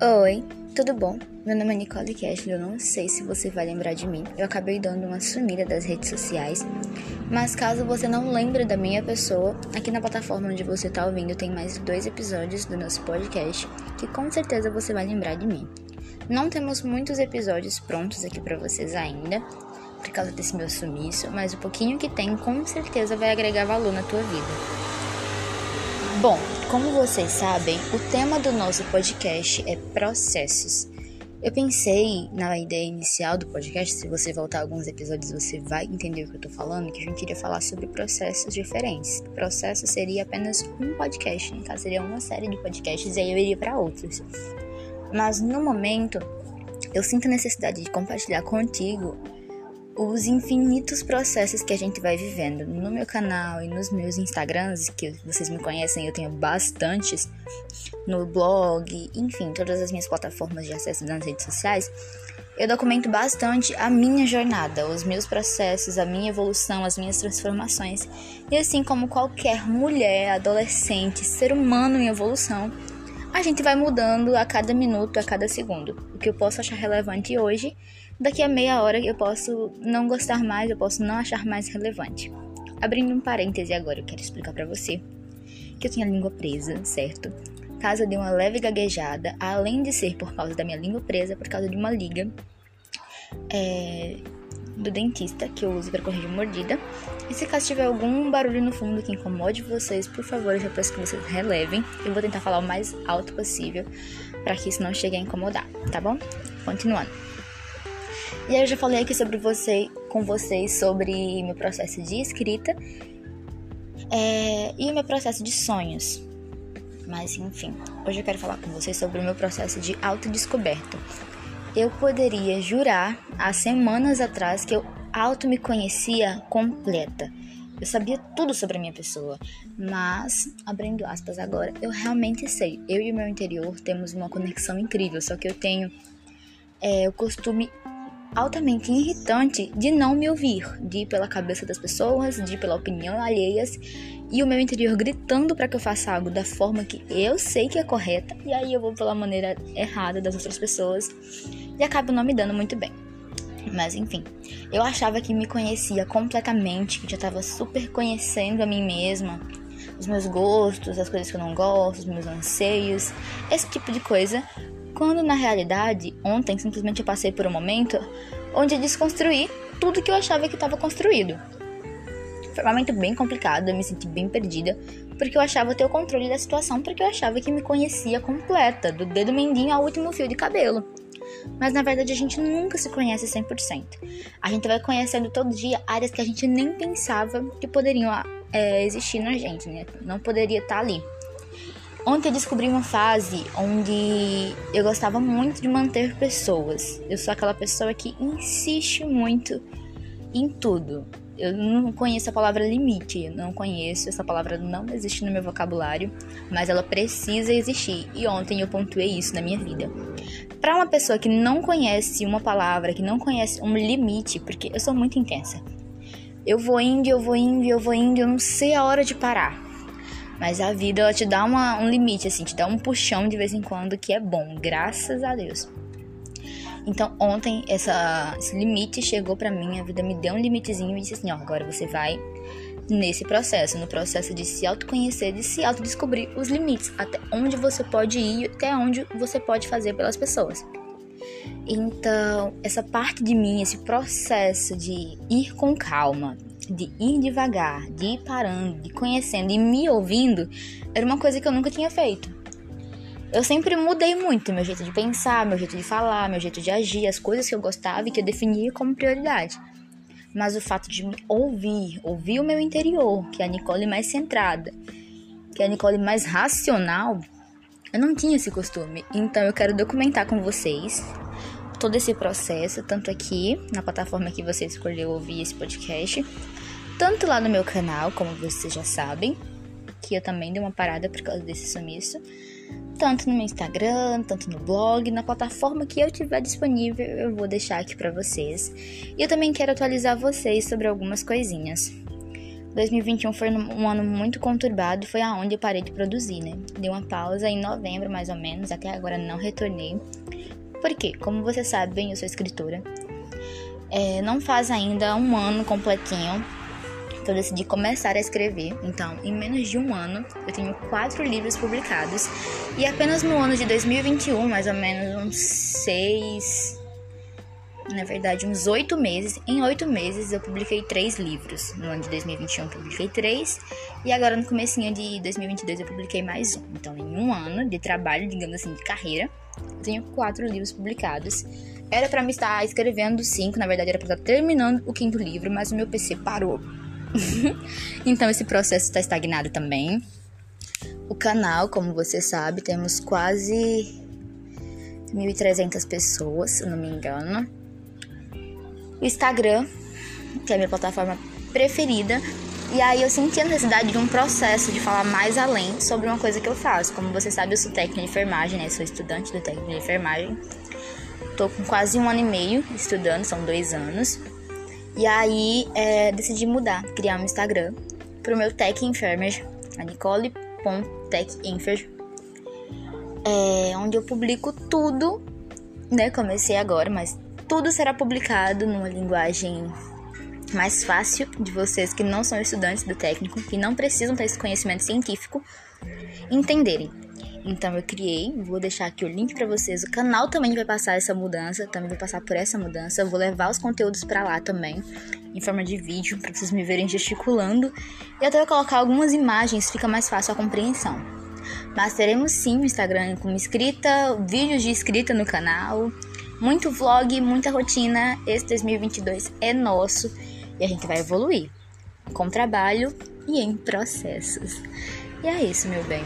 Oi, tudo bom? Meu nome é Nicole Cash, eu não sei se você vai lembrar de mim. Eu acabei dando uma sumida das redes sociais, mas caso você não lembre da minha pessoa, aqui na plataforma onde você está ouvindo tem mais dois episódios do nosso podcast que com certeza você vai lembrar de mim. Não temos muitos episódios prontos aqui para vocês ainda, por causa desse meu sumiço, mas o pouquinho que tem com certeza vai agregar valor na tua vida. Bom, como vocês sabem, o tema do nosso podcast é processos. Eu pensei na ideia inicial do podcast, se você voltar alguns episódios você vai entender o que eu tô falando, que a gente iria falar sobre processos diferentes. Processo seria apenas um podcast, no caso seria uma série de podcasts e aí eu iria para outros. Mas no momento, eu sinto a necessidade de compartilhar contigo os infinitos processos que a gente vai vivendo. No meu canal e nos meus Instagrams, que vocês me conhecem, eu tenho bastantes, no blog, enfim, todas as minhas plataformas de acesso nas redes sociais, eu documento bastante a minha jornada, os meus processos, a minha evolução, as minhas transformações. E assim como qualquer mulher, adolescente, ser humano em evolução, a gente vai mudando a cada minuto, a cada segundo. O que eu posso achar relevante hoje Daqui a meia hora eu posso não gostar mais, eu posso não achar mais relevante. Abrindo um parêntese agora, eu quero explicar para você que eu tinha a língua presa, certo? Caso de uma leve gaguejada, além de ser por causa da minha língua presa, por causa de uma liga é, do dentista que eu uso para corrigir mordida. E se caso tiver algum barulho no fundo que incomode vocês, por favor, eu já peço que vocês relevem. Eu vou tentar falar o mais alto possível para que isso não chegue a incomodar, tá bom? Continuando. E aí eu já falei aqui sobre você, com vocês sobre meu processo de escrita é, e o meu processo de sonhos. Mas enfim, hoje eu quero falar com vocês sobre o meu processo de autodescoberta. Eu poderia jurar há semanas atrás que eu auto me conhecia completa. Eu sabia tudo sobre a minha pessoa, mas, abrindo aspas agora, eu realmente sei. Eu e o meu interior temos uma conexão incrível, só que eu tenho é, o costume altamente irritante de não me ouvir, de ir pela cabeça das pessoas, de ir pela opinião alheias e o meu interior gritando para que eu faça algo da forma que eu sei que é correta e aí eu vou pela maneira errada das outras pessoas e acabo não me dando muito bem. Mas enfim, eu achava que me conhecia completamente, que já estava super conhecendo a mim mesma, os meus gostos, as coisas que eu não gosto, os meus anseios, esse tipo de coisa, quando na realidade, ontem simplesmente eu passei por um momento onde eu desconstruí tudo que eu achava que estava construído. Foi um momento bem complicado, eu me senti bem perdida, porque eu achava ter o controle da situação, porque eu achava que me conhecia completa, do dedo mendinho ao último fio de cabelo. Mas na verdade a gente nunca se conhece 100%. A gente vai conhecendo todo dia áreas que a gente nem pensava que poderiam é, existir na gente, né? Não poderia estar ali. Ontem eu descobri uma fase onde eu gostava muito de manter pessoas. Eu sou aquela pessoa que insiste muito em tudo. Eu não conheço a palavra limite, não conheço, essa palavra não existe no meu vocabulário, mas ela precisa existir. E ontem eu pontuei isso na minha vida. Para uma pessoa que não conhece uma palavra, que não conhece um limite, porque eu sou muito intensa. Eu vou indo, eu vou indo, eu vou indo, eu não sei a hora de parar. Mas a vida, ela te dá uma, um limite, assim, te dá um puxão de vez em quando que é bom, graças a Deus. Então, ontem, essa, esse limite chegou para mim, a vida me deu um limitezinho e disse assim: ó, agora você vai nesse processo, no processo de se autoconhecer, de se autodescobrir os limites, até onde você pode ir, até onde você pode fazer pelas pessoas. Então, essa parte de mim, esse processo de ir com calma, de ir devagar, de ir parando, de conhecendo e me ouvindo, era uma coisa que eu nunca tinha feito. Eu sempre mudei muito meu jeito de pensar, meu jeito de falar, meu jeito de agir, as coisas que eu gostava e que eu definia como prioridade. Mas o fato de me ouvir, ouvir o meu interior, que é a Nicole mais centrada, que é a Nicole mais racional, eu não tinha esse costume. Então eu quero documentar com vocês todo esse processo, tanto aqui na plataforma que você escolheu ouvir esse podcast, tanto lá no meu canal, como vocês já sabem, que eu também dei uma parada por causa desse sumiço, tanto no meu Instagram, tanto no blog, na plataforma que eu tiver disponível, eu vou deixar aqui para vocês. E eu também quero atualizar vocês sobre algumas coisinhas. 2021 foi um ano muito conturbado, foi aonde eu parei de produzir, né? Dei uma pausa em novembro, mais ou menos, até agora não retornei. Por quê? Como você sabe bem, eu sou escritora. É, não faz ainda um ano completinho que eu decidi começar a escrever. Então, em menos de um ano, eu tenho quatro livros publicados. E apenas no ano de 2021, mais ou menos uns seis na verdade, uns oito meses. Em oito meses eu publiquei três livros. No ano de 2021 eu publiquei três. E agora no comecinho de 2022 eu publiquei mais um. Então, em um ano de trabalho, digamos assim, de carreira, tenho quatro livros publicados. Era para me estar escrevendo cinco, na verdade era para estar terminando o quinto livro, mas o meu PC parou. então esse processo está estagnado também. O canal, como você sabe, temos quase 1.300 pessoas, se não me engano o Instagram, que é a minha plataforma preferida. E aí eu senti a necessidade de um processo de falar mais além sobre uma coisa que eu faço. Como você sabe, eu sou técnica de enfermagem, né? sou estudante do técnico de enfermagem. Tô com quase um ano e meio estudando, são dois anos. E aí é, decidi mudar, criar um Instagram pro meu Tech Enfermer, a Nicole.techenfer, é, onde eu publico tudo, né? Comecei agora, mas tudo será publicado numa linguagem mais fácil de vocês que não são estudantes do técnico, que não precisam ter esse conhecimento científico, entenderem. Então eu criei, vou deixar aqui o link para vocês. O canal também vai passar essa mudança, também vai passar por essa mudança. Eu vou levar os conteúdos para lá também, em forma de vídeo, para vocês me verem gesticulando. E até vou colocar algumas imagens, fica mais fácil a compreensão. Mas teremos sim o Instagram com escrita, vídeos de escrita no canal, muito vlog, muita rotina. Esse 2022 é nosso e a gente vai evoluir com trabalho e em processos. E é isso, meu bem.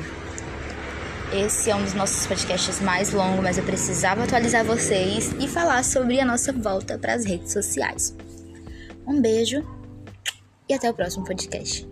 Esse é um dos nossos podcasts mais longos, mas eu precisava atualizar vocês e falar sobre a nossa volta para as redes sociais. Um beijo e até o próximo podcast.